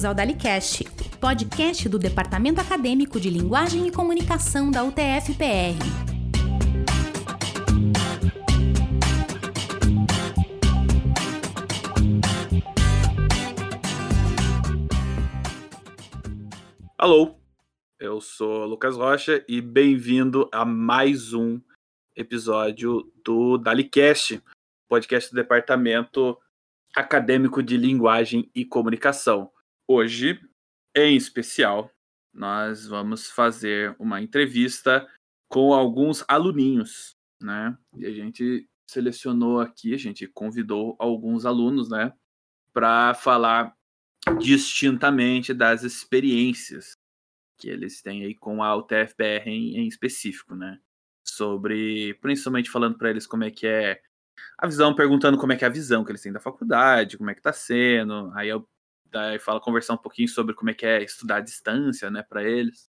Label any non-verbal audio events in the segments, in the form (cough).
Bem-vindos ao DaliCast, podcast do Departamento Acadêmico de Linguagem e Comunicação da UTF-PR. Alô, eu sou Lucas Rocha e bem-vindo a mais um episódio do DaliCast, podcast do Departamento Acadêmico de Linguagem e Comunicação. Hoje, em especial, nós vamos fazer uma entrevista com alguns aluninhos, né? E a gente selecionou aqui, a gente convidou alguns alunos, né, para falar distintamente das experiências que eles têm aí com a UTFPR em, em específico, né? Sobre, principalmente falando para eles como é que é a visão, perguntando como é que é a visão que eles têm da faculdade, como é que tá sendo. Aí eu daí fala conversar um pouquinho sobre como é que é estudar à distância, né, para eles.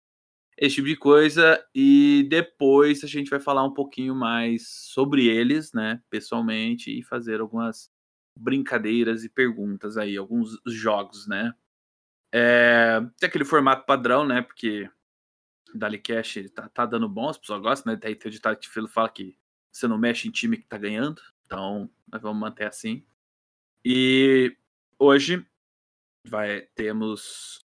Esse tipo de coisa e depois a gente vai falar um pouquinho mais sobre eles, né, pessoalmente e fazer algumas brincadeiras e perguntas aí, alguns jogos, né? É, tem aquele formato padrão, né? Porque Dali Cash tá, tá dando bom, as pessoas gostam, né? Daí tem o ditado que fala que você não mexe em time que tá ganhando. Então, nós vamos manter assim. E hoje vai temos,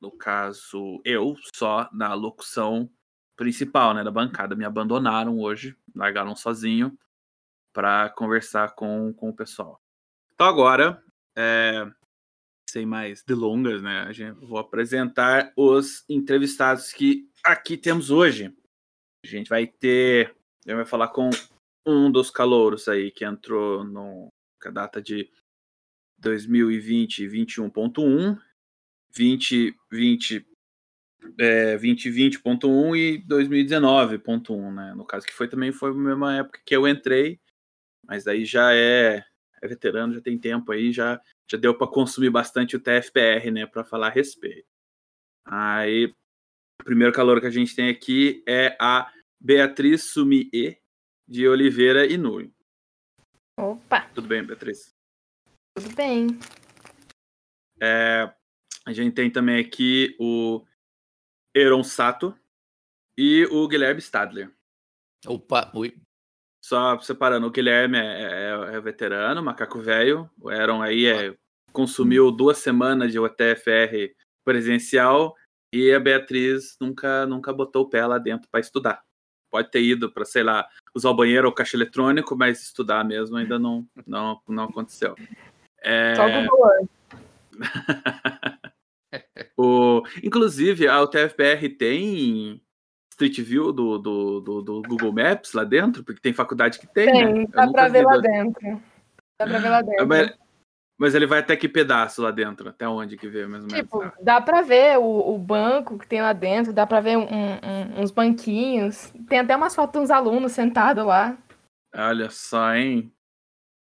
no caso, eu só na locução principal, né, da bancada. Me abandonaram hoje, largaram sozinho para conversar com, com o pessoal. Então agora, é, sem mais delongas, né, a gente, vou apresentar os entrevistados que aqui temos hoje. A gente vai ter, eu vai falar com um dos calouros aí que entrou no, com a data de 2020 21.1, 2020 é, 2020.1 e 2019.1, né? No caso que foi também foi a mesma época que eu entrei, mas aí já é, é veterano, já tem tempo aí, já já deu para consumir bastante o TFPR, né, para falar a respeito. Aí o primeiro calor que a gente tem aqui é a Beatriz Sumie de Oliveira e Nui. Opa! Tudo bem, Beatriz? Tudo bem. É, a gente tem também aqui o Eron Sato e o Guilherme Stadler. Opa, oi. Só separando, o Guilherme é, é, é veterano, macaco velho. O Eron aí é, consumiu duas semanas de UTFR presencial e a Beatriz nunca, nunca botou o pé lá dentro para estudar pode ter ido para, sei lá, usar o banheiro ou caixa eletrônico, mas estudar mesmo ainda não, não, não aconteceu. É... Só Google (laughs) o, Inclusive, a UTFPR tem Street View do, do, do, do, Google Maps lá dentro, porque tem faculdade que tem, tem né? Dá para ver lá dentro. Dá para ver lá dentro. Mas, mas ele vai até que pedaço lá dentro? Até onde que vê, mesmo? Tipo, dá pra ver o, o, banco que tem lá dentro, dá pra ver um, um, uns banquinhos. Tem até umas fotos dos alunos sentados lá. Olha só, hein?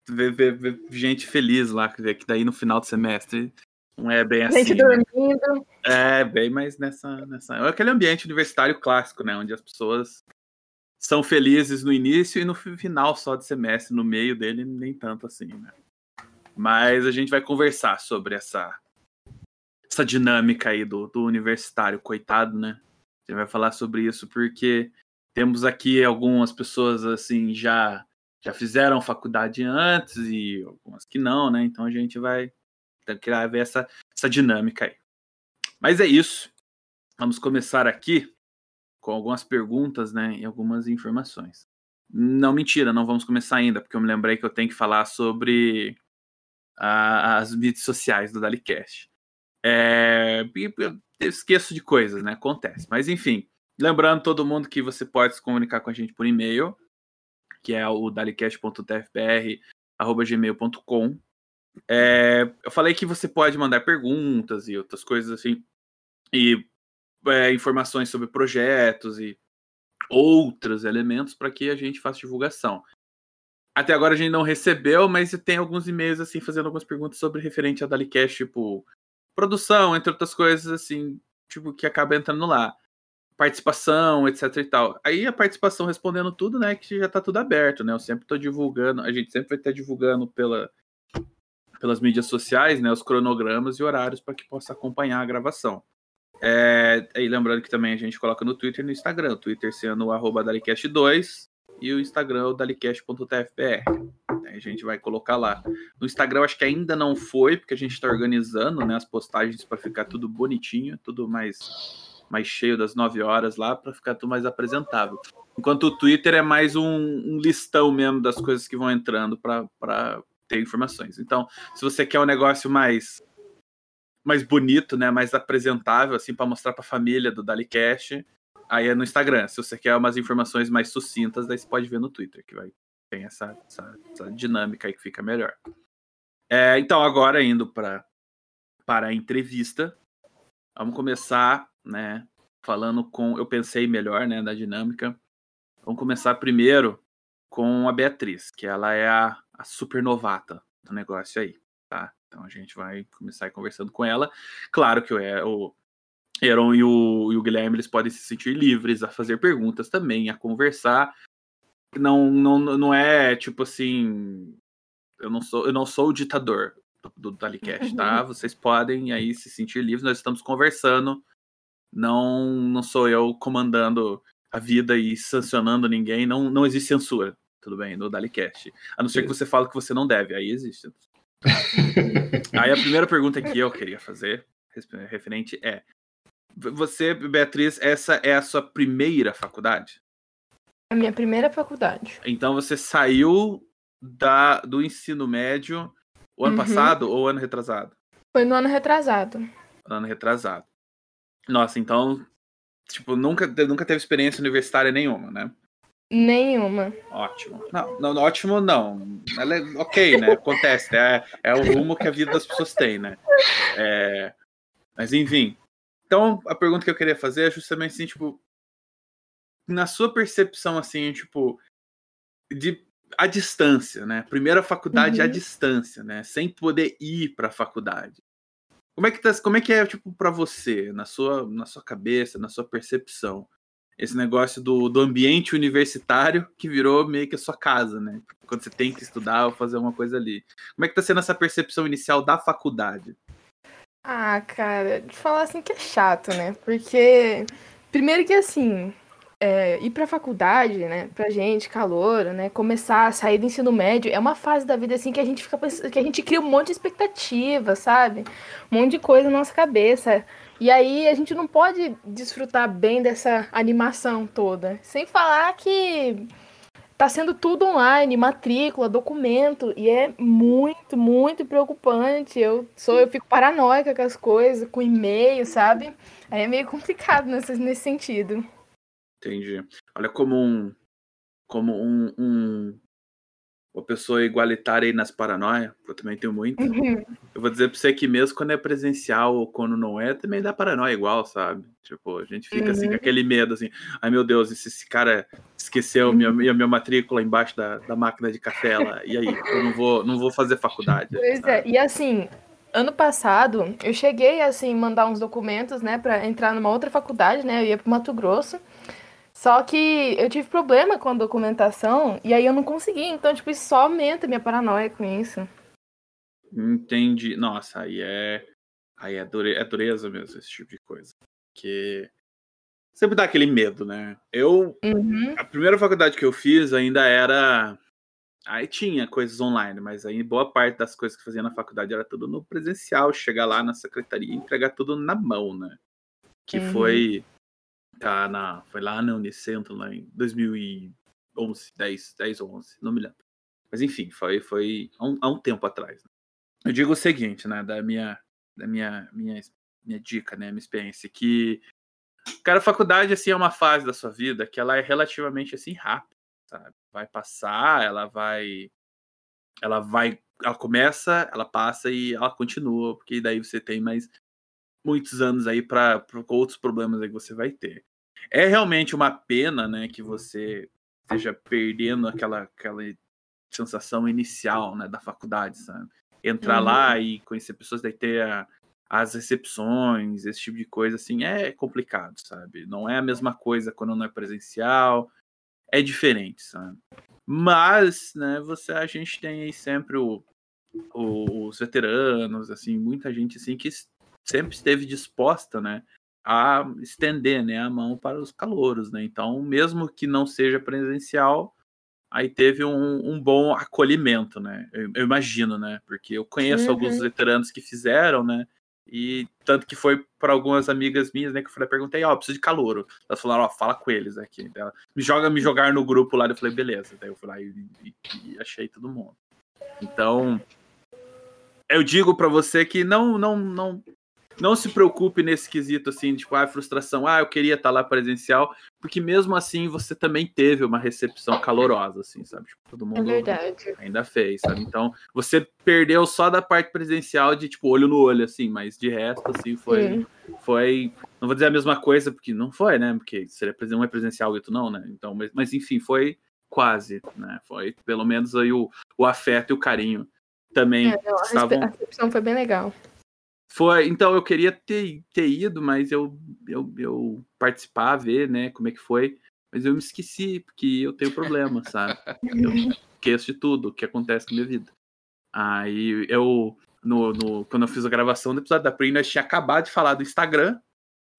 Ver, ver, ver gente feliz lá, que daí no final do semestre não é bem assim. Gente dormindo. Né? É, bem mais nessa, nessa. É aquele ambiente universitário clássico, né? Onde as pessoas são felizes no início e no final só de semestre, no meio dele, nem tanto assim, né? Mas a gente vai conversar sobre essa, essa dinâmica aí do, do universitário, coitado, né? A gente vai falar sobre isso porque temos aqui algumas pessoas assim já já fizeram faculdade antes e algumas que não, né? Então a gente vai querer ver essa, essa dinâmica aí. Mas é isso. Vamos começar aqui com algumas perguntas, né, e algumas informações. Não, mentira, não vamos começar ainda, porque eu me lembrei que eu tenho que falar sobre a, as mídias sociais do DaliCast. É, eu esqueço de coisas, né? Acontece. Mas enfim, lembrando todo mundo que você pode se comunicar com a gente por e-mail, que é o dalicast.tfpr.gmail.com. É, eu falei que você pode mandar perguntas e outras coisas assim, e é, informações sobre projetos e outros elementos para que a gente faça divulgação. Até agora a gente não recebeu, mas tem alguns e-mails assim fazendo algumas perguntas sobre referente a Dalicast, tipo produção, entre outras coisas assim, tipo que acaba entrando lá. Participação, etc e tal. Aí a participação respondendo tudo, né, que já tá tudo aberto, né? Eu sempre tô divulgando, a gente sempre vai estar divulgando pela pelas mídias sociais, né, os cronogramas e horários para que possa acompanhar a gravação. É, e lembrando que também a gente coloca no Twitter e no Instagram, Twitter sendo o arroba dalicast2 e o Instagram dalicast.tfpr. A gente vai colocar lá. No Instagram acho que ainda não foi, porque a gente está organizando né, as postagens para ficar tudo bonitinho, tudo mais mais cheio das 9 horas lá para ficar tudo mais apresentável. Enquanto o Twitter é mais um, um listão mesmo das coisas que vão entrando para ter informações. Então, se você quer um negócio mais mais bonito, né, mais apresentável assim para mostrar para a família do Dalicast, aí é no Instagram. Se você quer umas informações mais sucintas, daí você pode ver no Twitter, que vai tem essa, essa, essa dinâmica aí que fica melhor. É, então, agora indo para para a entrevista, vamos começar né? Falando com. Eu pensei melhor, né, da dinâmica. Vamos começar primeiro com a Beatriz, que ela é a, a super novata do negócio aí, tá? Então a gente vai começar conversando com ela. Claro que o, o Aaron e o, e o Guilherme eles podem se sentir livres a fazer perguntas também, a conversar. Não, não, não é tipo assim. Eu não sou, eu não sou o ditador do, do Dalicast, tá? (laughs) Vocês podem aí se sentir livres. Nós estamos conversando não, não sou eu comandando a vida e sancionando ninguém. Não, não existe censura, tudo bem, no Dalicast. A não ser que você fale que você não deve, aí existe. (laughs) aí a primeira pergunta que eu queria fazer, referente, é: Você, Beatriz, essa é a sua primeira faculdade? A minha primeira faculdade. Então você saiu da, do ensino médio o ano uhum. passado ou ano retrasado? Foi no ano retrasado. Ano retrasado. Nossa, então, tipo, nunca, nunca teve experiência universitária nenhuma, né? Nenhuma. Ótimo. Não, não ótimo não. Ela é, ok, né? Acontece, é, é o rumo que a vida das pessoas tem, né? É, mas enfim. Então, a pergunta que eu queria fazer é justamente assim, tipo, na sua percepção, assim, tipo, de a distância, né? Primeira faculdade uhum. à distância, né? Sem poder ir para a faculdade. Como é que tá, como é que é tipo para você, na sua na sua cabeça, na sua percepção, esse negócio do, do ambiente universitário que virou meio que a sua casa, né? Quando você tem que estudar ou fazer uma coisa ali. Como é que tá sendo essa percepção inicial da faculdade? Ah, cara, de falar assim que é chato, né? Porque primeiro que assim, é, ir pra faculdade, né, pra gente, calor, né, começar a sair do ensino médio, é uma fase da vida, assim, que a gente fica que a gente cria um monte de expectativa, sabe? Um monte de coisa na nossa cabeça. E aí a gente não pode desfrutar bem dessa animação toda. Sem falar que tá sendo tudo online, matrícula, documento, e é muito, muito preocupante. Eu sou, eu fico paranoica com as coisas, com e-mail, sabe? Aí é meio complicado nesse, nesse sentido. Entendi. Olha como um como um, um uma pessoa igualitária aí nas paranoias, eu também tenho muito. Uhum. Eu vou dizer pra você que mesmo quando é presencial ou quando não é, também dá paranoia igual, sabe? Tipo, a gente fica uhum. assim com uhum. aquele medo, assim, ai meu Deus, se esse cara esqueceu minha, minha, minha matrícula embaixo da, da máquina de café lá, e aí? Eu não vou, não vou fazer faculdade. Pois sabe? é, e assim, ano passado eu cheguei assim mandar uns documentos, né, para entrar numa outra faculdade, né? Eu ia pro Mato Grosso. Só que eu tive problema com a documentação e aí eu não consegui. Então, tipo, isso só aumenta minha paranoia com isso. Entendi. Nossa, aí é. Aí é, dure... é dureza mesmo, esse tipo de coisa. Porque sempre dá aquele medo, né? Eu. Uhum. A primeira faculdade que eu fiz ainda era. Aí tinha coisas online, mas aí boa parte das coisas que fazia na faculdade era tudo no presencial, chegar lá na secretaria e entregar tudo na mão, né? Que uhum. foi Tá na, foi lá na Unicentro, lá em 2011, 10, 10 ou 11, não me lembro. Mas enfim, foi, foi há, um, há um tempo atrás. Né? Eu digo o seguinte, né, da minha, da minha, minha, minha dica, né, minha experiência, que, cara, a faculdade, assim, é uma fase da sua vida que ela é relativamente, assim, rápida, sabe? Vai passar, ela vai, ela vai, ela começa, ela passa e ela continua, porque daí você tem mais muitos anos aí para outros problemas aí que você vai ter. É realmente uma pena, né, que você esteja perdendo aquela, aquela sensação inicial, né, da faculdade, sabe? Entrar uhum. lá e conhecer pessoas, daí ter a, as recepções, esse tipo de coisa, assim, é complicado, sabe? Não é a mesma coisa quando não é presencial, é diferente, sabe? Mas, né, você, a gente tem aí sempre o, os veteranos, assim, muita gente assim que sempre esteve disposta, né, a estender, né, a mão para os calouros, né? Então, mesmo que não seja presencial, aí teve um, um bom acolhimento, né? Eu, eu, imagino, né? Porque eu conheço uhum. alguns veteranos que fizeram, né? E tanto que foi para algumas amigas minhas, né? Que eu falei, perguntei, ó, oh, preciso de calouro. Elas falaram, ó, oh, fala com eles aqui. me joga, me jogar no grupo lá. Eu falei, beleza. Daí eu fui lá e, e, e achei todo mundo. Então, eu digo para você que não, não, não, não se preocupe nesse quesito assim, tipo, ah, frustração, ah, eu queria estar lá presencial, porque mesmo assim você também teve uma recepção calorosa, assim, sabe? Tipo, todo é mundo é ainda fez, sabe? Então, você perdeu só da parte presencial de tipo olho no olho, assim, mas de resto, assim, foi, foi, não vou dizer a mesma coisa porque não foi, né? Porque seria um é presencial e tu não, né? Então, mas, mas enfim, foi quase, né? Foi pelo menos aí o, o afeto e o carinho também é, não, a estavam... A recepção foi bem legal. Foi, então eu queria ter, ter ido, mas eu, eu, eu participar, ver, né, como é que foi. Mas eu me esqueci, porque eu tenho problema, sabe? Eu esqueço de tudo que acontece na minha vida. Aí eu, no, no, quando eu fiz a gravação do episódio da Prim, nós tinha acabado de falar do Instagram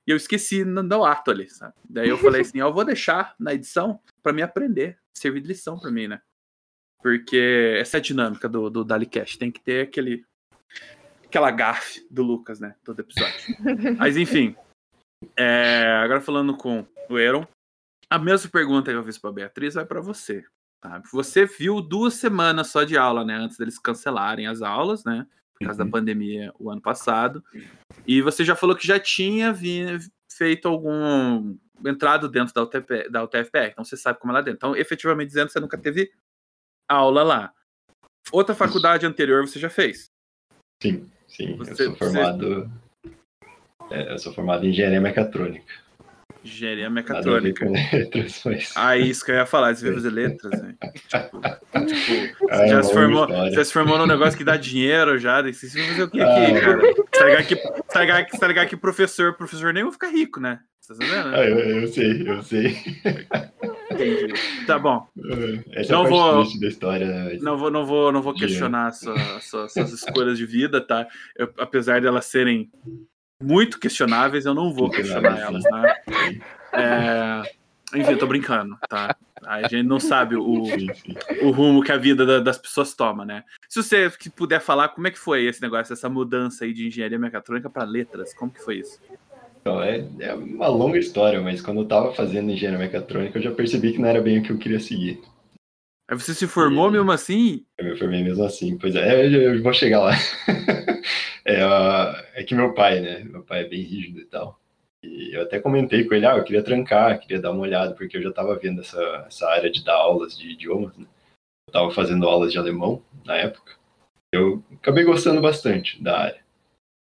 e eu esqueci no, no ato ali, sabe? Daí eu falei assim: eu vou deixar na edição para me aprender, servir de lição para mim, né? Porque essa é a dinâmica do, do DaliCast, tem que ter aquele aquela gafe do Lucas, né? Todo episódio. Mas enfim. É, agora falando com o Aaron. A mesma pergunta que eu fiz pra Beatriz vai para você. Tá? Você viu duas semanas só de aula, né? Antes deles cancelarem as aulas, né? Por causa uhum. da pandemia o ano passado. E você já falou que já tinha feito algum. entrado dentro da, UTP, da UTFPR. Então você sabe como é lá dentro. Então, efetivamente dizendo, você nunca teve aula lá. Outra faculdade anterior você já fez? Sim. Sim, você, eu sou formado. Você... É, eu sou formado em engenharia mecatrônica. Engenharia mecatrônica. Letras, mas... Ah, isso que eu ia falar, você veio fazer (laughs) letras, né? tipo, (laughs) tipo você, já se formou, você se formou num negócio que dá dinheiro já, você vai fazer o que aqui, ah, cara? Você ligar que, ligar que, ligar que professor, professor nem vai ficar rico, né? Você tá sabendo? Né? Ah, eu, eu sei, eu sei. (laughs) Entendi. Tá bom. É, essa não é vou, da história. Né? Não vou, não vou, não vou questionar sua, sua, suas escolhas de vida, tá? Eu, apesar de elas serem muito questionáveis, eu não vou questionar elas, né? É... Enfim, eu tô brincando, tá? A gente não sabe o, o rumo que a vida das pessoas toma, né? Se você puder falar, como é que foi esse negócio, essa mudança aí de engenharia mecatrônica para letras? Como que foi isso? Então, é, é uma longa história, mas quando eu estava fazendo engenharia mecatrônica, eu já percebi que não era bem o que eu queria seguir. Aí você se formou e... mesmo assim? Eu me formei mesmo assim, pois é, eu vou chegar lá. (laughs) é, é que meu pai, né? Meu pai é bem rígido e tal. E eu até comentei com ele, ah, eu queria trancar, queria dar uma olhada, porque eu já estava vendo essa, essa área de dar aulas de idiomas, né? Eu estava fazendo aulas de alemão na época. Eu acabei gostando bastante da área.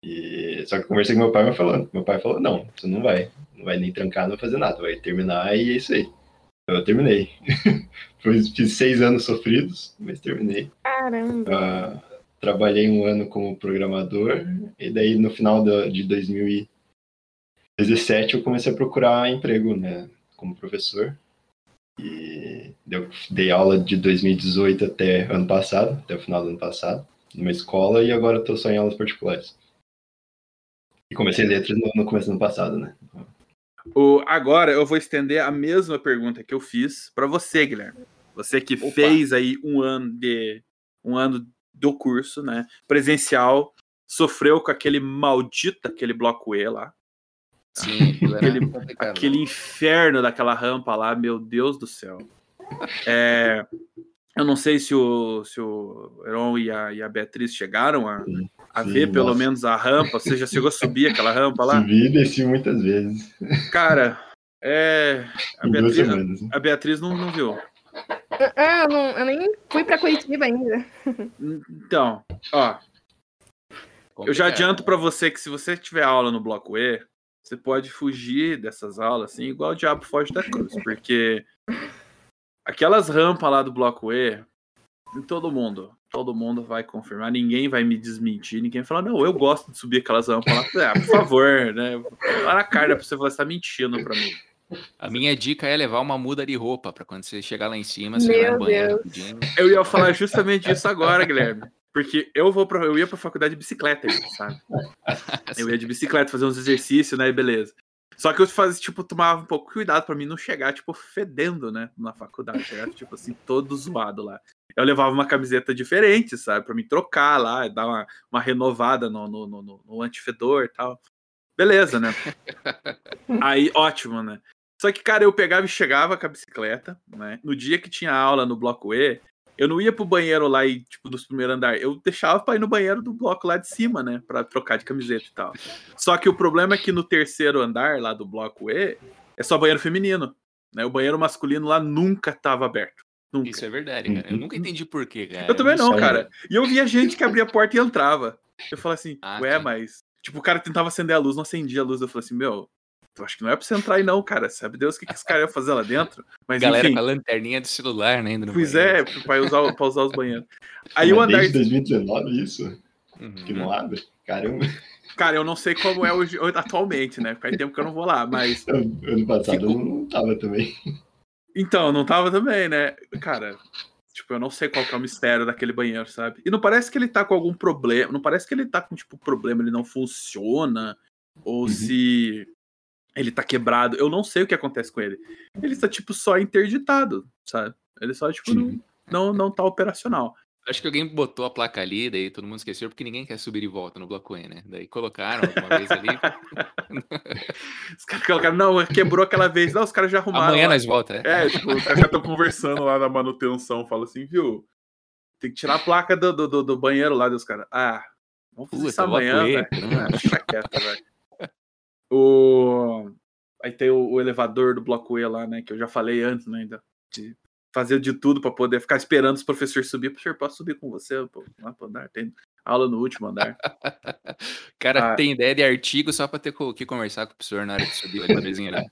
E, só que eu conversei com meu pai, mas falando, meu pai falou, não, você não vai, não vai nem trancar, não vai fazer nada, vai terminar e é isso aí. Então, eu terminei. (laughs) Fiz seis anos sofridos, mas terminei. Caramba! Uh, trabalhei um ano como programador, e daí no final de 2017 eu comecei a procurar emprego, né, como professor. E eu dei aula de 2018 até ano passado, até o final do ano passado, numa escola, e agora estou só em aulas particulares. E comecei letras no, no começo do ano passado, né? O, agora eu vou estender a mesma pergunta que eu fiz para você, Guilherme. Você que Opa. fez aí um ano de um ano do curso, né? Presencial, sofreu com aquele maldito, aquele bloco E lá. Sim, (laughs) aquele, aquele inferno daquela rampa lá, meu Deus do céu. É, eu não sei se o, se o Heron e a, e a Beatriz chegaram a, a Sim, ver nossa. pelo menos a rampa. Você já chegou a subir aquela rampa lá? Subi e desci muitas vezes. Cara, é. A Beatriz, semanas, né? a Beatriz não, não viu. É, eu, não, eu nem fui para Curitiba ainda. Então, ó. Eu já adianto para você que se você tiver aula no bloco E, você pode fugir dessas aulas assim, igual o diabo foge da cruz, porque aquelas rampas lá do bloco E, todo mundo, todo mundo vai confirmar, ninguém vai me desmentir, ninguém vai falar, não, eu gosto de subir aquelas rampas lá. Ah, por favor, né? Lá na cara pra você falar, você tá mentindo pra mim. A minha dica é levar uma muda de roupa para quando você chegar lá em cima, você Meu vai no banheiro. Eu ia falar justamente isso agora, Guilherme. Porque eu vou pra, eu ia pra faculdade de bicicleta, sabe? (laughs) Eu ia de bicicleta fazer uns exercícios, né? E beleza. Só que eu fazia, tipo, tomava um pouco cuidado pra mim não chegar, tipo, fedendo, né? Na faculdade. Chegar, tipo assim, todo zoado lá. Eu levava uma camiseta diferente, sabe? Pra me trocar lá, dar uma, uma renovada no, no, no, no antifedor e tal. Beleza, né? (laughs) Aí, ótimo, né? Só que, cara, eu pegava e chegava com a bicicleta, né? No dia que tinha aula no bloco E, eu não ia pro banheiro lá e, tipo, dos primeiros andares. Eu deixava pra ir no banheiro do bloco lá de cima, né? Pra trocar de camiseta e tal. Só que o problema é que no terceiro andar, lá do bloco E, é só banheiro feminino. Né? O banheiro masculino lá nunca tava aberto. Nunca. Isso é verdade, cara. Eu nunca entendi por quê, cara. Eu também não, cara. E eu via gente que abria a porta e entrava. Eu falei assim, Ah, ué, sim. mas. Tipo, o cara tentava acender a luz, não acendia a luz. Eu falei assim, meu, eu acho que não é pra você entrar aí, não, cara. Sabe Deus o que, que esse cara ia fazer lá dentro? Mas Galera enfim. com a lanterninha do celular, né? Pois banheiro. é, pra usar, pra usar os banheiros. Aí o Mas andar. Desde 2019 isso? Uhum. Que não abre? Caramba. Cara, eu não sei como é hoje, atualmente, né? Faz tempo que eu não vou lá, mas. Ano passado eu não tava também. Então, não tava também, né? Cara, tipo, eu não sei qual que é o mistério daquele banheiro, sabe? E não parece que ele tá com algum problema. Não parece que ele tá com, tipo, problema, ele não funciona. Ou Uhum. se ele tá quebrado. Eu não sei o que acontece com ele. Ele tá, tipo, só interditado, sabe? Ele só, tipo, não, não, não tá operacional. Acho que alguém botou a placa ali, daí todo mundo esqueceu, porque ninguém quer subir e volta no bloco E, né? Daí colocaram alguma vez ali. (laughs) Os caras colocaram, não, quebrou aquela vez. Não, os caras já arrumaram. Amanhã lá. nós volta, né? É, tipo, os caras já estão conversando lá na manutenção. Fala assim, viu? Tem que tirar a placa do, do, do- banheiro lá dos caras. Ah, vamos fazer Puta, isso amanhã, velho. caramba. Ah, Deixa quieto, velho. O... Aí tem o, o elevador do bloco E lá, né? Que eu já falei antes, né? Ainda. De fazer de tudo pra poder ficar esperando os professores subir. Professor, posso subir com você? Pô, lá pro andar. Tem aula no último andar. (laughs) O cara Ah. tem ideia de artigo só pra ter que conversar com o professor na hora de subir o elevadorzinho ali.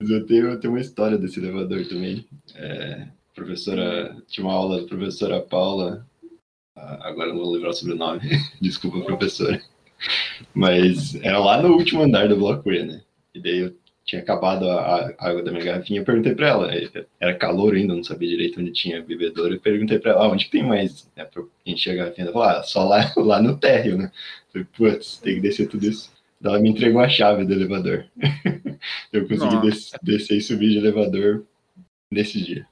Mas (laughs) eu tenho, eu tenho uma história desse elevador também. É, professora, tinha uma aula da professora Paula, ah, agora eu não vou lembrar o sobrenome, (laughs) desculpa, professora. Mas era lá no último andar do bloco E, né? E daí eu tinha acabado a, a água da minha garrafinha, eu perguntei pra ela, era calor ainda, eu não sabia direito onde tinha bebedouro, eu perguntei pra ela, ah, onde que tem mais? É, pra encher a garrafinha, ela falou, ah, só lá, (laughs) lá no térreo, né? Eu falei, putz, tem que descer tudo isso. Ela me entregou a chave do elevador. (laughs) eu consegui des- descer e subir de elevador nesse dia.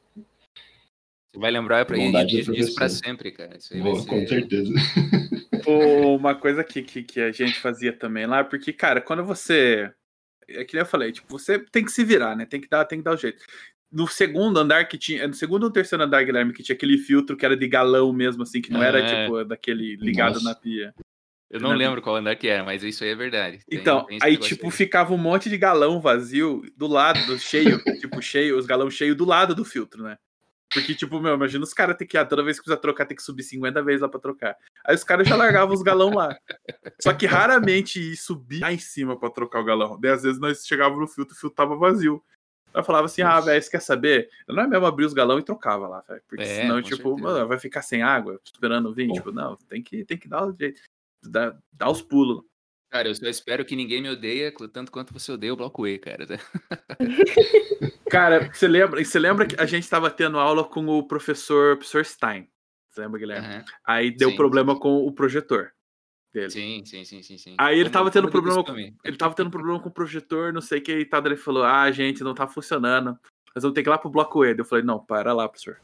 Você vai lembrar pra pra professor. sempre, cara. Isso aí Vou, vai com ser... certeza. Pô, uma coisa que, que, que a gente fazia também lá, porque, cara, quando você. É que nem eu falei, tipo, você tem que se virar, né? Tem que dar, tem que dar o jeito. No segundo andar que tinha. No segundo ou terceiro andar, Guilherme, que tinha aquele filtro que era de galão mesmo, assim, que não era, É. tipo, daquele ligado Nossa. na pia. Eu não lembro qual andar que era, mas isso aí é verdade. Tem- Então, tem aí, tipo, ficava um monte de galão vazio do lado, do cheio, (laughs) tipo, cheio, os galão cheio do lado do filtro, né? Porque, tipo, meu, imagina os caras ter que, ah, toda vez que precisa trocar, tem que subir 50 vezes lá pra trocar. Aí os caras já largavam os galão lá. Só que raramente ia subir lá em cima pra trocar o galão. Daí, às vezes, nós chegávamos no filtro, o filtro tava vazio. Eu falava assim, ah, velho, você quer saber? Eu não é mesmo abrir os galão e trocava lá, velho. Porque É, senão, tipo, mano, vai ficar sem água, esperando vir. Bom. Tipo, não, tem que, tem que dar o jeito. Dar, dar os pulos. Cara, eu só espero que ninguém me odeia tanto quanto você odeia o bloco E, cara. (laughs) Cara, você lembra, você lembra que a gente estava tendo aula com o professor, professor Stein? Você lembra, Guilherme? Aham. Aí deu Sim, problema sim. com o projetor dele. Sim, sim, sim, sim, sim. Aí ele Como- tava tendo problema costume. Ele tava tendo problema com o projetor, não sei o que e tal. Ele falou: Ah, gente, não tá funcionando. Nós vamos ter que ir lá pro bloco E. Eu falei: Não, para lá, professor.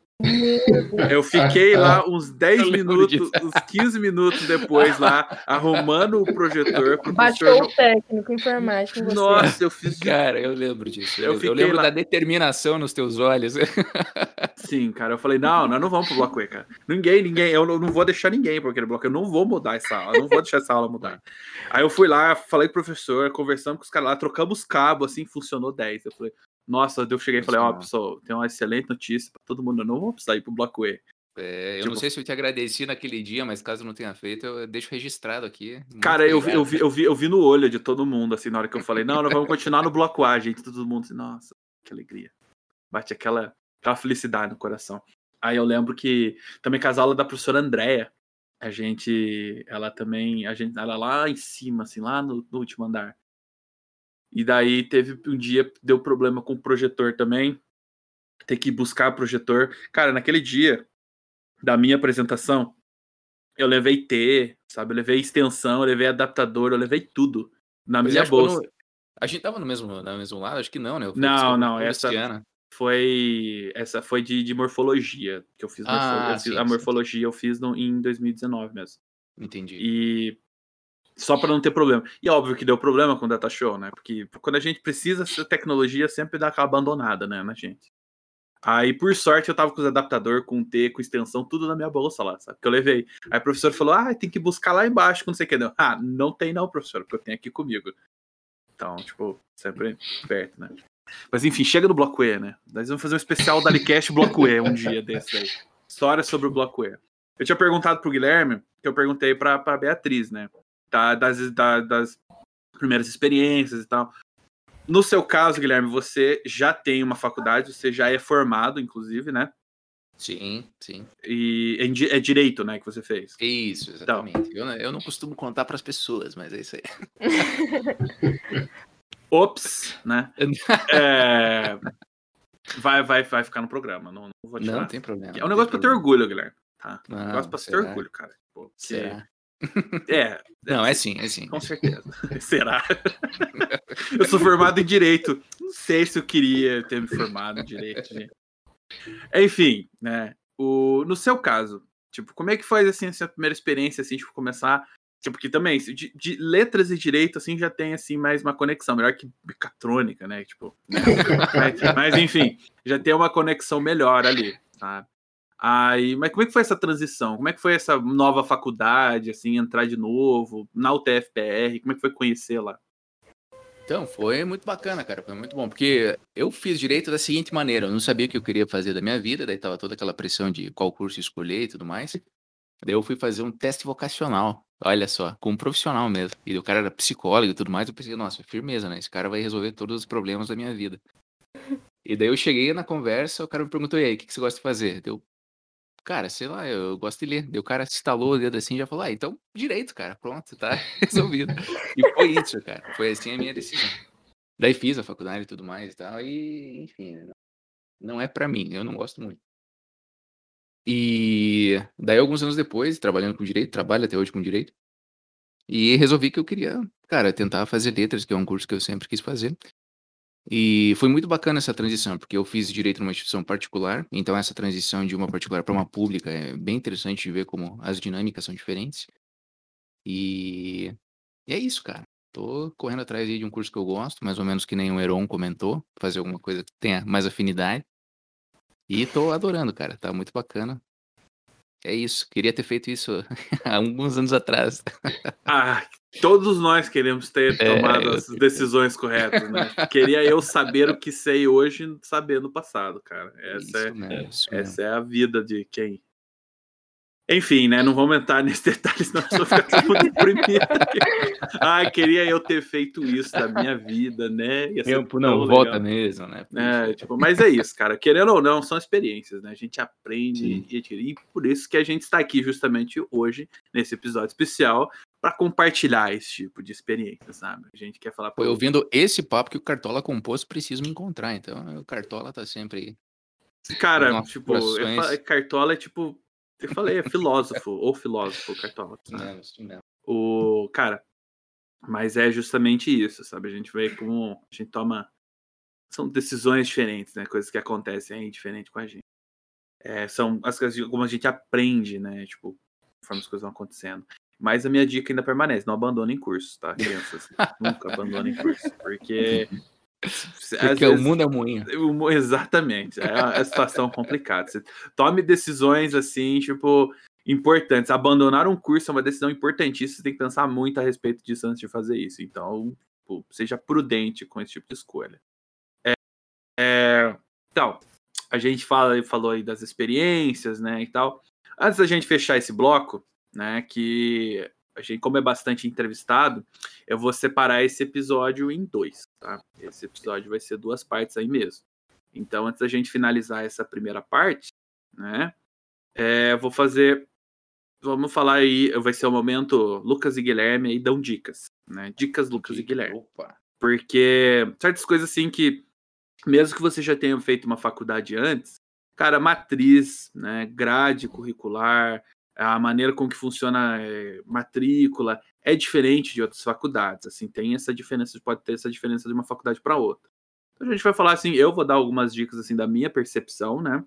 Eu fiquei lá uns 10 Eu lembro minutos, uns 15 minutos depois lá, arrumando o projetor pro Baixou professor. o técnico informático você. Nossa, eu fiz Cara, eu lembro disso. Eu Eu, lembro lá- da determinação nos teus olhos. (laughs) Sim, cara. Eu falei, não, nós não vamos pro bloco E, cara. Ninguém, ninguém, eu não vou deixar ninguém pra aquele bloco. Eu não vou mudar essa aula, eu não vou deixar essa aula mudar. Aí eu fui lá, falei com o professor, conversamos com os caras lá, trocamos cabos, assim, funcionou 10. Eu falei, nossa, eu cheguei e falei, ó, Funcionou. pessoal, tem uma excelente notícia pra todo mundo, eu não vou precisar ir pro bloco E. É, eu Tipo- não sei se eu te agradeci naquele dia, mas caso não tenha feito, eu deixo registrado aqui. Cara, eu vi, eu, vi, eu, vi, eu vi no olho de todo mundo, assim, na hora que eu falei, não, nós vamos continuar no bloco A, gente. Todo mundo assim, nossa, que alegria. Bate aquela, aquela felicidade no coração. Aí eu lembro que também com as aulas da professora Andréia, a gente, ela também, a gente, ela lá em cima, assim, lá no, no último andar. E daí teve um dia, deu problema com o projetor também, ter que buscar projetor. Cara, naquele dia, da minha apresentação, eu levei T, sabe? Eu levei extensão, eu levei adaptador, eu levei tudo na Mas minha bolsa. A gente tava no mesmo, no mesmo lado? Acho que não, né? Não, não, essa- Luciana. Foi essa foi de, de morfologia que eu fiz, Ah, morfo- eu fiz- sim, a sim. morfologia eu fiz no- em 2019 mesmo. Entendi. E só para não ter problema. E óbvio que deu problema com o data show, né? Porque quando a gente precisa, essa tecnologia sempre dá aquela abandonada, né, na gente. Aí, por sorte, eu tava com os adaptador, com T, com extensão, tudo na minha bolsa lá, sabe? Que eu levei. Aí o professor falou: ah, tem que buscar lá embaixo, não sei o que. Não. Ah, não tem não, professor, porque eu tenho aqui comigo. Então, tipo, sempre perto, né? Mas enfim, chega do Bloco E, né? Nós vamos fazer um especial da Alicast Bloco E um dia desse aí. História sobre o Bloco E. Eu tinha perguntado pro Guilherme, que eu perguntei pra, pra Beatriz, né? Tá, das, da- das primeiras experiências e tal. No seu caso, Guilherme, você já tem uma faculdade, você já é formado, inclusive, né? Sim, sim. E é, é direito, né, que você fez. Isso, exatamente. Eu, não- eu não costumo contar pras pessoas, mas é isso aí. (laughs) Ops, né? (laughs) É, Vai, vai, vai ficar no programa, não, não vou tirar. Não tem problema. É um negócio pra ter orgulho, Guilherme. Tá? Um Não, negócio pra ter orgulho, cara. Será? É, (laughs) Não, é sim, é sim. com certeza. (laughs) Será? (laughs) eu sou formado em direito. Não sei se eu queria ter me formado em direito, gente. Enfim, né? O, no seu caso, tipo, como é que foi assim essa primeira experiência assim, tipo, começar, tipo, que também de, de letras e direito assim já tem assim mais uma conexão, melhor que mecatrônica, né? Tipo, né? mas, mas, enfim, já tem uma conexão melhor ali, sabe? Aí, mas como é que foi essa transição? Como é que foi essa nova faculdade, assim, entrar de novo na UTFPR? Como é que foi conhecer lá? Então, foi muito bacana, cara. Foi muito bom. Porque eu fiz direito da seguinte maneira: eu não sabia o que eu queria fazer da minha vida, daí tava toda aquela pressão de qual curso escolher e tudo mais. Daí eu fui fazer um teste vocacional. Olha só, com um profissional mesmo. E o cara era psicólogo e tudo mais. Eu pensei, nossa, firmeza, né? Esse cara vai resolver todos os problemas da minha vida. E daí eu cheguei na conversa, o cara me perguntou, e aí, o que você gosta de fazer? Deu, cara, sei lá, eu gosto de ler. Daí o cara se instalou o dedo assim e já falou, ah, então direito, cara, pronto, tá (laughs) resolvido. E foi isso, cara. Foi assim a minha decisão. Daí fiz a faculdade e tudo mais e tal, e enfim, não- é pra mim, eu não gosto muito. E daí alguns anos depois, trabalhando com direito, trabalho até hoje com direito, e resolvi que eu queria, cara, tentar fazer letras, que é um curso que eu sempre quis fazer. E foi muito bacana essa transição, porque eu fiz direito numa instituição particular, então essa transição de uma particular para uma pública é bem interessante de ver como as dinâmicas são diferentes. E, e é isso, cara. Tô correndo atrás de um curso que eu gosto, mais ou menos que nem o Heron comentou, fazer alguma coisa que tenha mais afinidade. E tô adorando, cara, tá muito bacana. É isso, queria ter feito isso (laughs) há alguns anos atrás. Ah, todos nós queremos ter É, tomado eu- as decisões corretas, né? Queria eu saber o que sei hoje, saber no passado, cara. Essa é, mesmo, essa é a vida de quem. Enfim, né? Não vamos entrar nesses (laughs) detalhes, senão eu vou ficar todo mundo deprimido. Ah, queria eu ter feito isso da minha vida, né? Ia Tempo não legal. volta mesmo, né? É, tipo, mas é isso, cara. Querendo ou não, são experiências, né? A gente aprende Sim. e, adquire. e por isso que a gente está aqui justamente hoje, nesse episódio especial, para compartilhar esse tipo de experiência, sabe? A gente quer falar Foi ouvindo esse papo que o Cartola compôs, preciso me encontrar. Então, o Cartola tá sempre. Cara, tipo, eu corações. fa- Cartola é tipo. Eu falei, é filósofo, ou filósofo, Cartola. Mesmo, isso mesmo. O. Cara, mas é justamente isso, sabe? A gente vê como a gente toma. São decisões diferentes, né? Coisas que acontecem aí diferente com a gente. É, são as coisas como a gente aprende, né? Tipo, conforme as coisas vão acontecendo. Mas a minha dica ainda permanece: não abandonem cursos, tá, crianças? (laughs) Nunca abandonem curso. Porque. Porque o vezes- mundo é moinho. o mo- Exatamente. É a, a situação complicada. Você tome decisões assim, tipo, importantes. Abandonar um curso é uma decisão importantíssima. Você tem que pensar muito a respeito disso antes de fazer isso. Então, tipo, seja prudente com esse tipo de escolha. É, é, então, a gente fala, falou aí das experiências, né, e tal. Antes da gente fechar esse bloco, né, que a gente, como é bastante entrevistado, eu vou separar esse episódio em dois, tá? Esse episódio vai ser duas partes aí mesmo. Então, antes da gente finalizar essa primeira parte, né? é, eu vou fazer. Vamos falar aí, vai ser o momento Lucas e Guilherme aí dão dicas, né? Dicas Lucas e Guilherme. Opa. Porque certas coisas assim que, mesmo que você já tenha feito uma faculdade antes, cara, matriz, né, grade curricular, a maneira com que funciona é, matrícula é diferente de outras faculdades, assim, tem essa diferença, pode ter essa diferença de uma faculdade para outra. Então a gente vai falar assim, eu vou dar algumas dicas assim da minha percepção, né?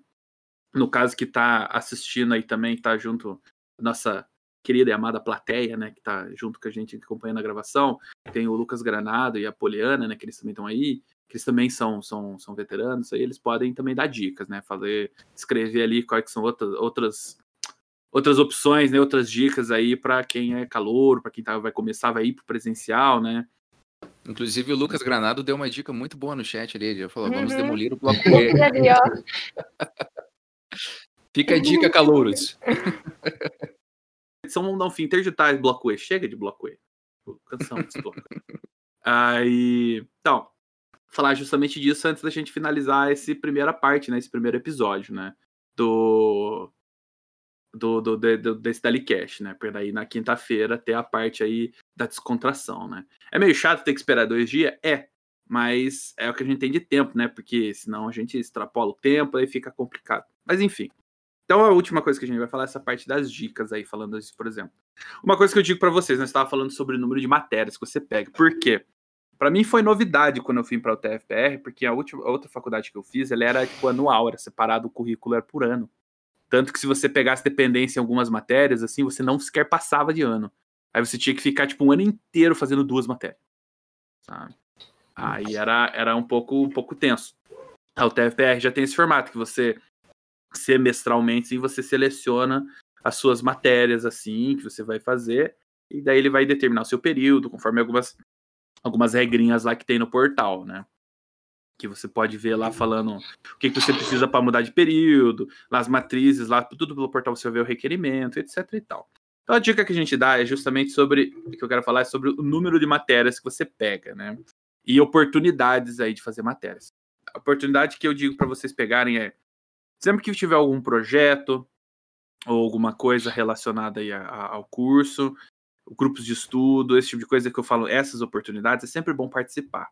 No caso que está assistindo aí também, está junto nossa querida e amada plateia, né, que está junto com a gente acompanhando a gravação, tem o Lucas Granado e a Poliana, né, que eles também estão aí, que eles também são, são, são veteranos, aí eles podem também dar dicas, né, fazer, escrever ali quais são outras, outras, outras opções, né, outras dicas aí para quem é calor, para quem tá, vai começar, vai ir para presencial, né. Inclusive o Lucas Granado deu uma dica muito boa no chat ali, ele falou, vamos uhum. demolir o (laughs) bloco E. (laughs) Fica a dica, calouros. São não fim interdigitais bloco E. Chega de bloco E. Canção Aí. Então, falar justamente disso antes da gente finalizar essa primeira parte, né? Esse primeiro episódio, né? Do. Do, do, do, desse Dalicast, né? Porque daí na quinta-feira ter a parte aí da descontração, né? É meio chato ter que esperar dois dias? É. Mas é o que a gente tem de tempo, né? Porque senão a gente extrapola o tempo, aí fica complicado. Mas enfim. Então, a última coisa que a gente vai falar é essa parte das dicas aí, falando isso, por exemplo. Uma coisa que eu digo para vocês, nós estava falando sobre o número de matérias que você pega. Por quê? Para mim foi novidade quando eu fui para o TFPR, porque a, última, a outra faculdade que eu fiz, ela era tipo anual, era separado o currículo era por ano. Tanto que se você pegasse dependência em algumas matérias, assim, você não sequer passava de ano. Aí você tinha que ficar tipo um ano inteiro fazendo duas matérias. Sabe? Aí era, era um pouco um pouco tenso. A UTFPR já tem esse formato que você semestralmente, sim, você seleciona as suas matérias assim que você vai fazer e daí ele vai determinar o seu período conforme algumas algumas regrinhas lá que tem no portal, né? Que você pode ver lá falando o que, que você precisa para mudar de período, lá as matrizes, lá tudo pelo portal você ver o requerimento, etc e tal. Então a dica que a gente dá é justamente sobre o que eu quero falar é sobre o número de matérias que você pega, né? E oportunidades aí de fazer matérias. A oportunidade que eu digo para vocês pegarem é Sempre que tiver algum projeto ou alguma coisa relacionada aí a, a, ao curso, grupos de estudo, esse tipo de coisa que eu falo, essas oportunidades, é sempre bom participar.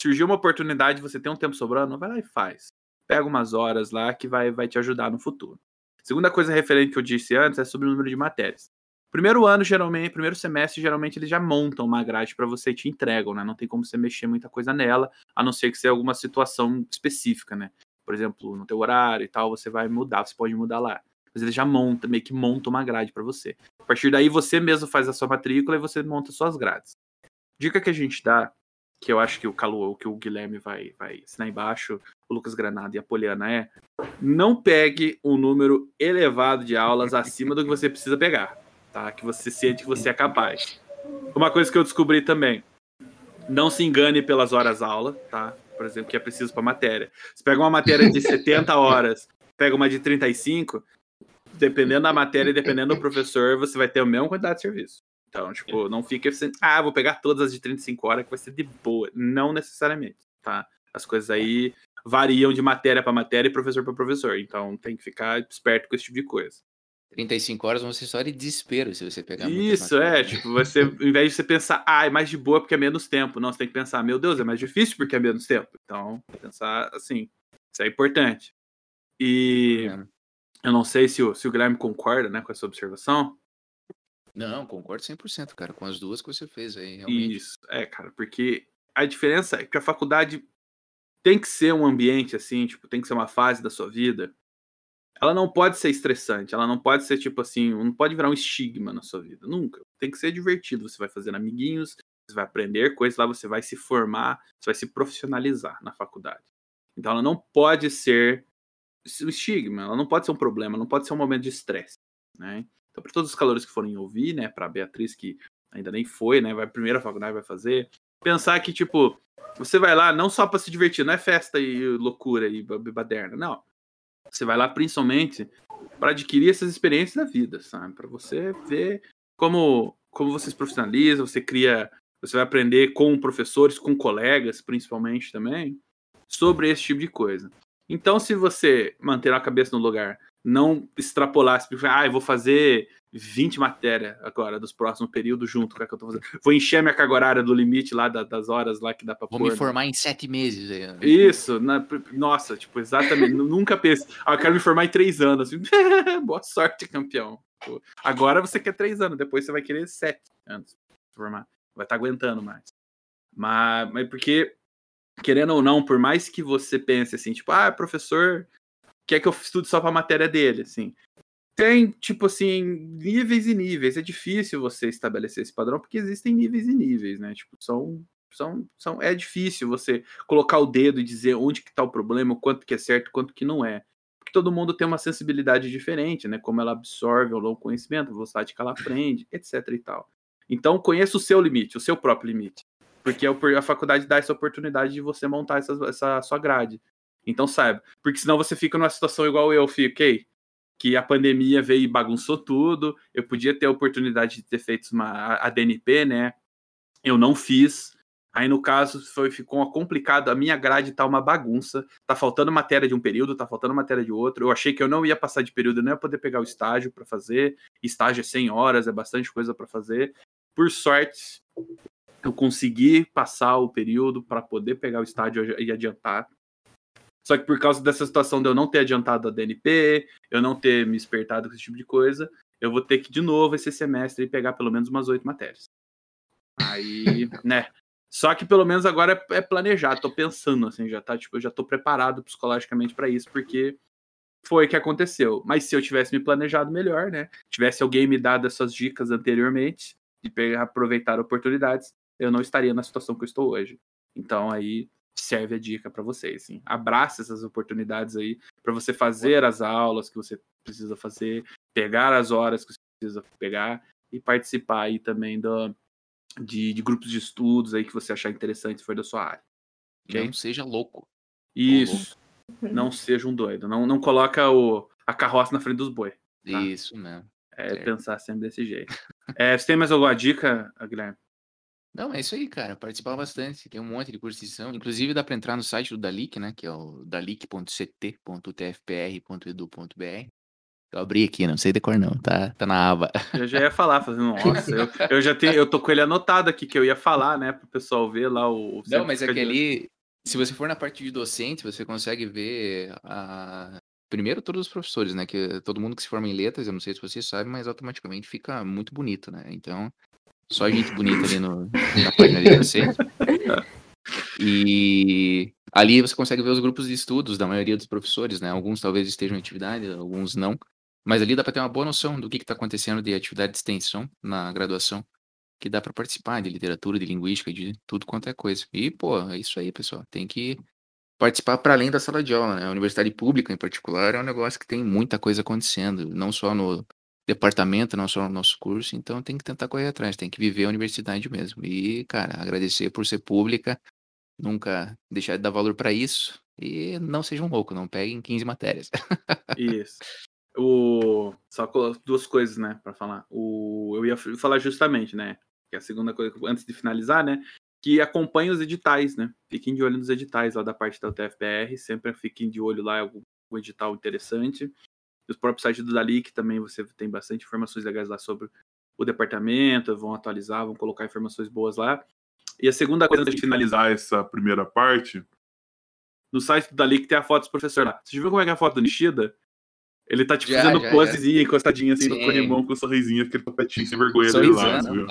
Surgiu uma oportunidade, você tem um tempo sobrando, vai lá e faz. Pega umas horas lá que vai, vai te ajudar no futuro. Segunda coisa referente que eu disse antes é sobre o número de matérias. Primeiro ano, geralmente, primeiro semestre, geralmente eles já montam uma grade para você e te entregam, né? Não tem como você mexer muita coisa nela, a não ser que seja alguma situação específica, né? por exemplo, no teu horário e tal, você vai mudar, você pode mudar lá. Mas ele já monta, meio que monta uma grade para você. A partir daí, você mesmo faz a sua matrícula e você monta suas grades. Dica que a gente dá, que eu acho que o Calu, que o Guilherme vai, vai ensinar embaixo, o Lucas Granada e a Poliana é, não pegue um número elevado de aulas acima do que você precisa pegar, tá? Que você sente que você é capaz. Uma coisa que eu descobri também, não se engane pelas horas aula, tá? por exemplo, que é preciso para matéria. Você pega uma matéria de 70 horas, pega uma de 35, dependendo da matéria e dependendo do professor, você vai ter a mesma quantidade de serviço. Então, tipo, não fica assim, ah, vou pegar todas as de 35 horas que vai ser de boa. Não necessariamente, tá? As coisas aí variam de matéria para matéria e professor para professor. Então, tem que ficar esperto com esse tipo de coisa. 35 horas vão ser só de desespero se você pegar Isso, é, tipo, você, ao invés de você pensar, ah, é mais de boa porque é menos tempo, não, você tem que pensar, meu Deus, é mais difícil porque é menos tempo. Então, pensar assim, isso é importante. E é. eu não sei se o, se o Guilherme concorda, né, com essa observação. Não, concordo 100%, cara, com as duas que você fez aí, realmente. Isso, é, cara, porque a diferença é que a faculdade tem que ser um ambiente assim, tipo, tem que ser uma fase da sua vida ela não pode ser estressante, ela não pode ser tipo assim, não pode virar um estigma na sua vida, nunca. Tem que ser divertido, você vai fazendo amiguinhos, você vai aprender coisas lá, você vai se formar, você vai se profissionalizar na faculdade. Então ela não pode ser um estigma, ela não pode ser um problema, não pode ser um momento de estresse, né? Então para todos os calores que forem ouvir, né, para Beatriz que ainda nem foi, né, vai primeira faculdade vai fazer, pensar que tipo, você vai lá não só para se divertir, não é festa e loucura e baderna, não você vai lá principalmente para adquirir essas experiências da vida, sabe? Para você ver como, como você se profissionaliza, você cria, você vai aprender com professores, com colegas, principalmente também, sobre esse tipo de coisa. Então, se você manter a cabeça no lugar, não extrapolar, ah, eu vou fazer 20 matérias agora dos próximos períodos junto com a que eu tô fazendo. Vou encher minha carga horária do limite lá da, das horas lá que dá pra Vou pôr. me né? formar em sete meses. aí. Isso, na- nossa, tipo, exatamente. nu- Nunca pensei. Ah, eu quero me formar em três anos. Assim, (laughs) boa sorte, campeão. Pô, Agora você quer três anos, depois você vai querer sete anos formar. Vai estar aguentando mais. Mas, mas porque, querendo ou não, por mais que você pense assim, tipo, ah, professor quer que eu estude só pra matéria dele, assim. Tem, tipo assim, níveis e níveis. É difícil você estabelecer esse padrão, porque existem níveis e níveis, né? Tipo, são. São, são, é difícil você colocar o dedo e dizer onde que tá o problema, quanto que é certo, quanto que não é. Porque todo mundo tem uma sensibilidade diferente, né? Como ela absorve o conhecimento, a velocidade que ela aprende, etc e tal. Então, conheça o seu limite, o seu próprio limite. Porque opor- a faculdade dá essa oportunidade de você montar essa sua grade. Então, saiba. Porque senão você fica numa situação igual eu fiquei, que a pandemia veio e bagunçou tudo. Eu podia ter a oportunidade de ter feito uma ADNP, né? Eu não fiz. Aí, no caso, foi, ficou complicado. A minha grade tá uma bagunça. Tá faltando matéria de um período, tá faltando matéria de outro. Eu achei que eu não ia passar de período, não ia poder pegar o estágio para fazer. Estágio é 100 horas, é bastante coisa para fazer. Por sorte, eu consegui passar o período para poder pegar o estágio e adiantar. Só que por causa dessa situação de eu não ter adiantado a DNP, eu não ter me espertado com esse tipo de coisa, eu vou ter que de novo esse semestre pegar pelo menos umas oito matérias. Aí, (laughs) né? Só que pelo menos agora é, é planejado, tô pensando assim, já tá, tipo, eu já tô preparado psicologicamente para isso, porque foi o que aconteceu. Mas se eu tivesse me planejado melhor, né? Tivesse alguém me dado essas dicas anteriormente, de pegar, aproveitar oportunidades, eu não estaria na situação que eu estou hoje. Então aí serve a dica para vocês, assim. Abrace essas oportunidades aí para você fazer as aulas que você precisa fazer, pegar as horas que você precisa pegar e participar aí também do, de, de grupos de estudos aí que você achar interessante se for da sua área. Ok? Não seja louco. Isso. Não seja um doido. Não, não coloca o, a carroça na frente dos boi. Tá. Isso mesmo. É Certo. pensar sempre desse jeito. (laughs) É, você tem mais alguma dica, Guilherme? Não, é isso aí, cara. Participar bastante. Tem um monte de curso de extensão. Inclusive, dá para entrar no site do Dalic, né? Que é o dalic.ct.tfpr.edu.br. Eu abri aqui, não sei decor não, tá, tá na aba. Eu já ia falar, fazendo, (laughs) nossa, eu, eu já tenho, eu tô com ele anotado aqui que eu ia falar, né, pro pessoal ver lá o. Não, sempre mas é que ali, se você for na parte de docente, você consegue ver a... Primeiro, todos os professores, né? Que todo mundo que se forma em letras, eu não sei se você sabe, mas automaticamente fica muito bonito, né? Então, só gente bonita ali no, na página de docente. (laughs) E ali você consegue ver os grupos de estudos da maioria dos professores, né? Alguns talvez estejam em atividade, alguns não. Mas ali dá para ter uma boa noção do que está acontecendo de atividade de extensão na graduação, que dá para participar de literatura, de linguística, de tudo quanto é coisa. E, pô, é isso aí, pessoal. Tem que participar para além da sala de aula, né? A universidade pública, em particular, é um negócio que tem muita coisa acontecendo, não só no departamento, não só no nosso curso, então tem que tentar correr atrás, tem que viver a universidade mesmo. E, cara, agradecer por ser pública, nunca deixar de dar valor para isso e não seja um louco, não peguem 15 matérias. Isso. O... Só duas coisas, né, pra falar. O... Eu ia falar justamente, né, que é a segunda coisa, antes de finalizar, né, que acompanhe os editais, né, fiquem de olho nos editais lá da parte da UTFPR, sempre fiquem de olho lá, algum algum edital interessante. Os próprios sites do Dalic também você tem bastante informações legais lá sobre o departamento, vão atualizar, vão colocar informações boas lá. E a segunda coisa, antes de finalizar, essa primeira parte, no site do Dalic tem a foto dos professores lá. Você já viu como é que é a foto do Nishida? Ele tá, tipo, Já, fazendo já, posezinha, encostadinho, assim, no Sim. corrimão. com um sorrisinho, aquele papetinho sem vergonha dele lá. Viu?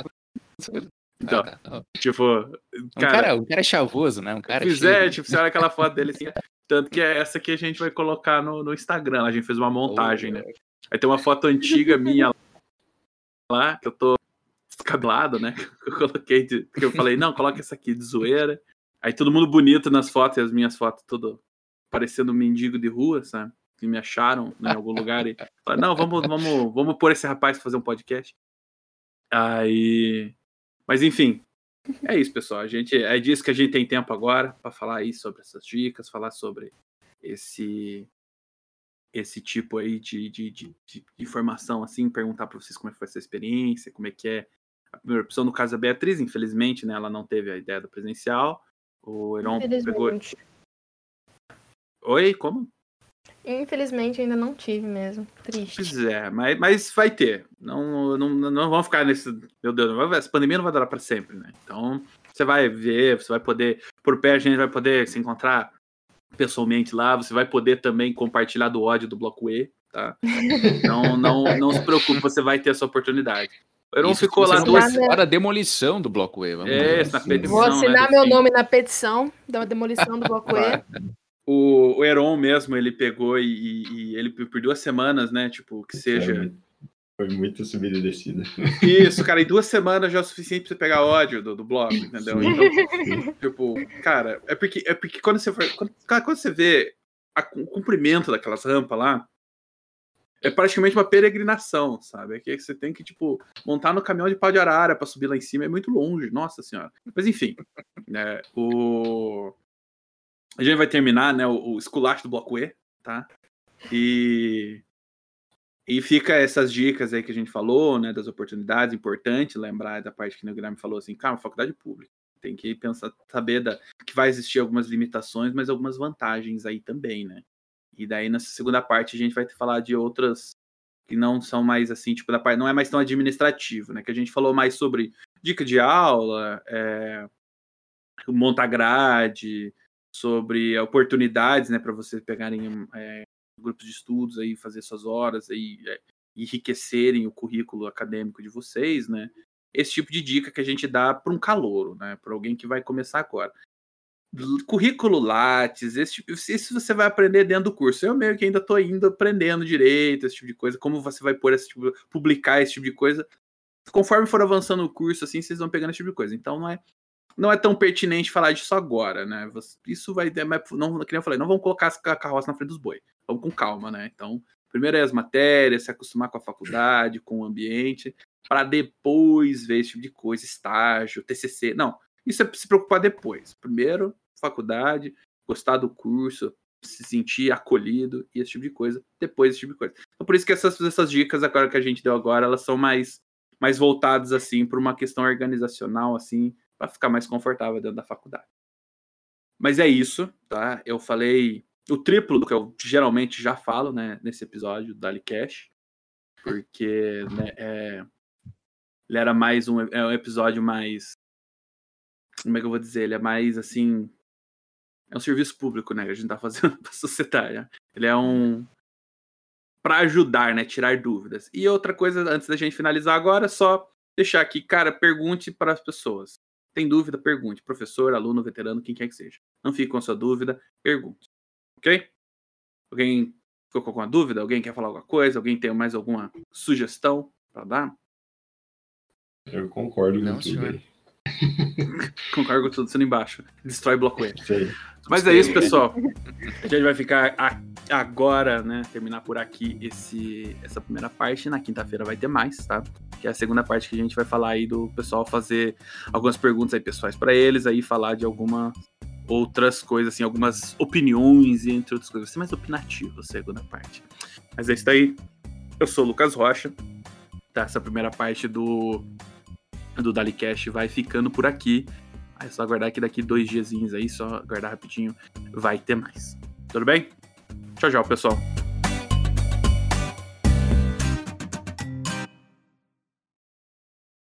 Então, Ah, ah, tipo, Um cara, cara, um cara chavoso, né? Um cara fizer, cheio. tipo, você olha aquela foto dele assim, (laughs) tanto que é essa que a gente vai colocar no, no Instagram. A gente fez uma montagem, né? Aí tem uma foto antiga minha lá, que eu tô descabelado, né? Que (laughs) eu coloquei, de, que eu falei, não, coloca essa aqui de zoeira. Aí todo mundo bonito nas fotos, e as minhas fotos tudo parecendo um mendigo de rua, sabe? Que me acharam em algum lugar e falaram, não, vamos, vamos, vamos pôr esse rapaz pra fazer um podcast. Aí. Mas enfim, é isso, pessoal. A gente, é disso que a gente tem tempo agora para falar aí sobre essas dicas, falar sobre esse esse tipo aí de, de, de, de informação, assim, perguntar para vocês como é que foi essa experiência, como é que é a primeira opção, no caso da Beatriz, infelizmente, né, ela não teve a ideia do presencial. O Heron pegou. Oi, como? Infelizmente ainda não tive mesmo. Triste. Pois é, mas, mas vai ter. Não, não, não vamos ficar nesse. Meu Deus, não vai- essa pandemia não vai durar para sempre, né? Então, você vai ver, você vai poder. Por pé, a gente vai poder se encontrar pessoalmente lá. Você vai poder também compartilhar do ódio do Bloco E, tá? Então, não, não se preocupe, você vai ter essa oportunidade. O Heron Isso ficou lá não duas. participar da demolição do Bloco E. Vamos É, lá. essa petição. Vou assinar né, meu nome na petição da demolição do bloco E. O, o Heron mesmo, ele pegou e, e- ele por duas semanas, né? Tipo, que seja. Foi muita subida e descida. Isso, cara, em duas semanas já é o suficiente pra você pegar ódio do, do blog, entendeu? Então, tipo, cara, é porque, é porque quando você for, quando, cara, quando você vê a- o comprimento daquelas rampas lá, é praticamente uma peregrinação, sabe? É que você tem que, tipo, montar no caminhão de pau de arara pra subir lá em cima, é muito longe, nossa senhora. Mas enfim, né, o... A gente vai terminar, né, o, o esculacho do bloco E, tá? E... E fica essas dicas aí que a gente falou, né, das oportunidades, importante lembrar da parte que o Guilherme falou assim, cara, faculdade pública, tem que pensar, saber da, que vai existir algumas limitações, mas algumas vantagens aí também, né? E daí nessa segunda parte a gente vai falar de outras que não são mais assim, tipo, da parte, não é mais tão administrativo, né? Que a gente falou mais sobre dica de aula, é, montar grade, sobre oportunidades, né, para vocês pegarem é, grupos de estudos aí, fazer suas horas aí, é, enriquecerem o currículo acadêmico de vocês, né? Esse tipo de dica que a gente dá para um calouro, né? Para alguém que vai começar agora. Currículo Lattes, esse tipo, isso você vai aprender dentro do curso. Eu meio que ainda estou indo aprendendo direito, esse tipo de coisa, como você vai pôr esse tipo, publicar esse tipo de coisa. Conforme for avançando o curso, assim, vocês vão pegando esse tipo de coisa. Então não é não é tão pertinente falar disso agora, né? Isso vai não, que eu falei, não vamos colocar a carroça na frente dos bois. Vamos com calma, né? Então, primeiro é as matérias, se acostumar com a faculdade, com o ambiente, para depois ver esse tipo de coisa, estágio, TCC. Não, isso é se preocupar depois. Primeiro, faculdade, gostar do curso, se sentir acolhido e esse tipo de coisa. Depois esse tipo de coisa. Então, por isso que essas, essas dicas agora que a gente deu agora, elas são mais mais voltadas assim para uma questão organizacional assim, para ficar mais confortável dentro da faculdade. Mas é isso, tá? Eu falei o triplo do que eu geralmente já falo, né, nesse episódio do Dalicast, porque né, é, ele era mais um, é um episódio mais, como é que eu vou dizer, ele é mais assim, é um serviço público, né, que a gente tá fazendo (laughs) para a sociedade. né? Ele é um para ajudar, né, tirar dúvidas. E outra coisa antes da gente finalizar agora, só deixar aqui, cara, pergunte para as pessoas. Tem dúvida, pergunte. Professor, aluno, veterano, quem quer que seja. Não fique com a sua dúvida, pergunte. Ok? Alguém ficou com alguma dúvida? Alguém quer falar alguma coisa? Alguém tem mais alguma sugestão para dar? Eu concordo com Não, tudo senhor. aí. Concordo (laughs) com tudo sendo embaixo. Destrói bloco E. Mas é isso, pessoal. A gente vai ficar agora, né? Terminar por aqui esse, essa primeira parte. Na quinta-feira vai ter mais, tá? Que é a segunda parte que a gente vai falar aí do pessoal fazer algumas perguntas aí pessoais para eles, aí falar de algumas outras coisas, assim, algumas opiniões e entre outras coisas. Vai ser mais opinativo a segunda parte. Mas é isso aí. Eu sou o Lucas Rocha. Tá? Essa primeira parte do, do Dalicast vai ficando por aqui. É só aguardar que daqui dois diazinhos aí, só aguardar rapidinho, vai ter mais. Tudo bem? Tchau, tchau, pessoal.